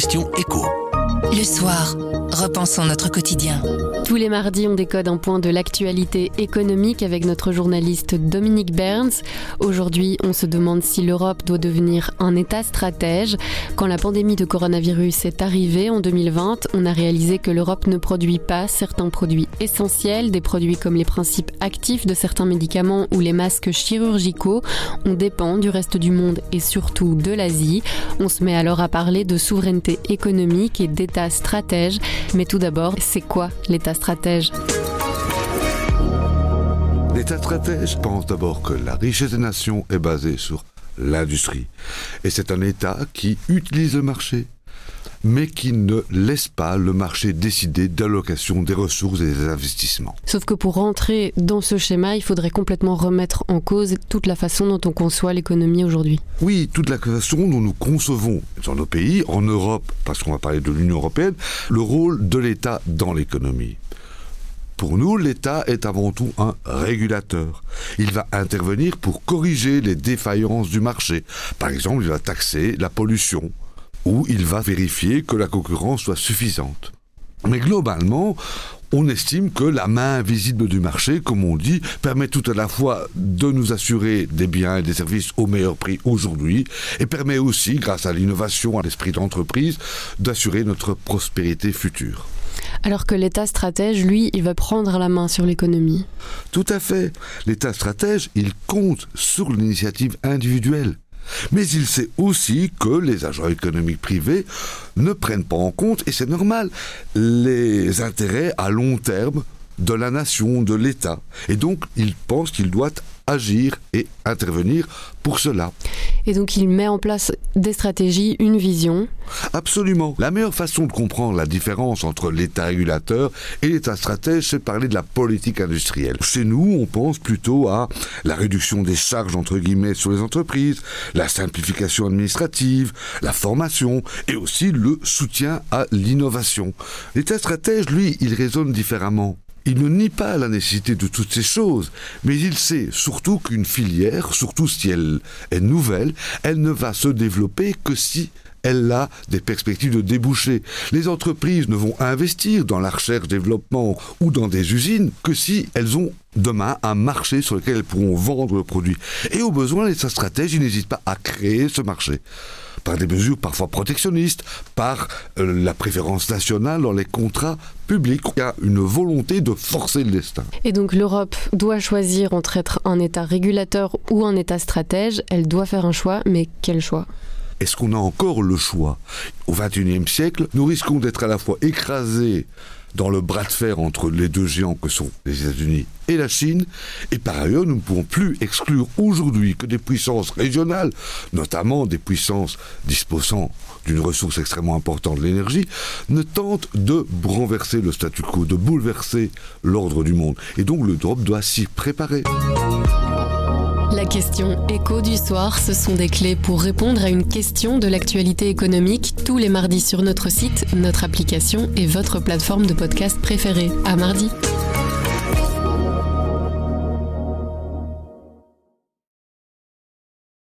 question écho. Le soir, repensons notre quotidien. Tous les mardis, on décode un point de l'actualité économique avec notre journaliste Dominique Burns. Aujourd'hui, on se demande si l'Europe doit devenir un État stratège. Quand la pandémie de coronavirus est arrivée en 2020, on a réalisé que l'Europe ne produit pas certains produits essentiels, des produits comme les principes actifs de certains médicaments ou les masques chirurgicaux. On dépend du reste du monde et surtout de l'Asie. On se met alors à parler de souveraineté économique et d'État stratège. Mais tout d'abord, c'est quoi l'État stratège L'État stratège pense d'abord que la richesse des nations est basée sur l'industrie. Et c'est un État qui utilise le marché, mais qui ne laisse pas le marché décider d'allocation des ressources et des investissements. Sauf que pour rentrer dans ce schéma, il faudrait complètement remettre en cause toute la façon dont on conçoit l'économie aujourd'hui. Oui, toute la façon dont nous concevons dans nos pays, en Europe, parce qu'on va parler de l'Union européenne, le rôle de l'État dans l'économie. Pour nous, l'État est avant tout un régulateur. Il va intervenir pour corriger les défaillances du marché. Par exemple, il va taxer la pollution ou il va vérifier que la concurrence soit suffisante. Mais globalement, on estime que la main invisible du marché, comme on dit, permet tout à la fois de nous assurer des biens et des services au meilleur prix aujourd'hui, et permet aussi, grâce à l'innovation, à l'esprit d'entreprise, d'assurer notre prospérité future. Alors que l'État stratège, lui, il va prendre la main sur l'économie. Tout à fait. L'État stratège, il compte sur l'initiative individuelle. Mais il sait aussi que les agents économiques privés ne prennent pas en compte, et c'est normal, les intérêts à long terme de la nation, de l'État. Et donc, il pense qu'il doit agir et intervenir pour cela. Et donc il met en place des stratégies, une vision Absolument. La meilleure façon de comprendre la différence entre l'État régulateur et l'État stratège, c'est parler de la politique industrielle. Chez nous, on pense plutôt à la réduction des charges, entre guillemets, sur les entreprises, la simplification administrative, la formation et aussi le soutien à l'innovation. L'État stratège, lui, il raisonne différemment. Il ne nie pas la nécessité de toutes ces choses, mais il sait surtout qu'une filière, surtout si elle est nouvelle, elle ne va se développer que si elle a des perspectives de déboucher. Les entreprises ne vont investir dans la recherche, développement ou dans des usines que si elles ont demain un marché sur lequel elles pourront vendre le produit. Et au besoin, les stratèges, n'hésitent pas à créer ce marché par des mesures parfois protectionnistes, par euh, la préférence nationale dans les contrats publics. Il y a une volonté de forcer le destin. Et donc l'Europe doit choisir entre être un État régulateur ou un État stratège. Elle doit faire un choix, mais quel choix? Est-ce qu'on a encore le choix? Au XXIe siècle, nous risquons d'être à la fois écrasés dans le bras de fer entre les deux géants que sont les États-Unis et la Chine. Et par ailleurs, nous ne pouvons plus exclure aujourd'hui que des puissances régionales, notamment des puissances disposant d'une ressource extrêmement importante, l'énergie, ne tentent de renverser le statu quo, de bouleverser l'ordre du monde. Et donc l'Europe doit s'y préparer. La question écho du soir, ce sont des clés pour répondre à une question de l'actualité économique tous les mardis sur notre site, notre application et votre plateforme de podcast préférée. À mardi.